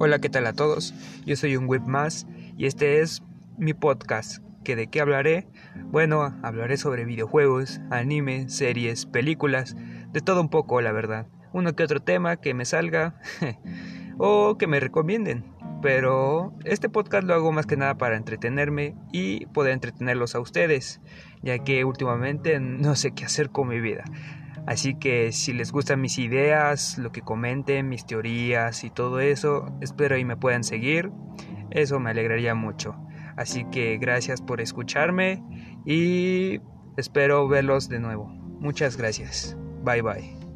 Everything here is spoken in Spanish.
Hola, ¿qué tal a todos? Yo soy un web más y este es mi podcast. ¿Que ¿De qué hablaré? Bueno, hablaré sobre videojuegos, anime, series, películas, de todo un poco, la verdad. Uno que otro tema que me salga o que me recomienden. Pero este podcast lo hago más que nada para entretenerme y poder entretenerlos a ustedes, ya que últimamente no sé qué hacer con mi vida. Así que si les gustan mis ideas, lo que comenten, mis teorías y todo eso, espero y me puedan seguir. Eso me alegraría mucho. Así que gracias por escucharme y espero verlos de nuevo. Muchas gracias. Bye bye.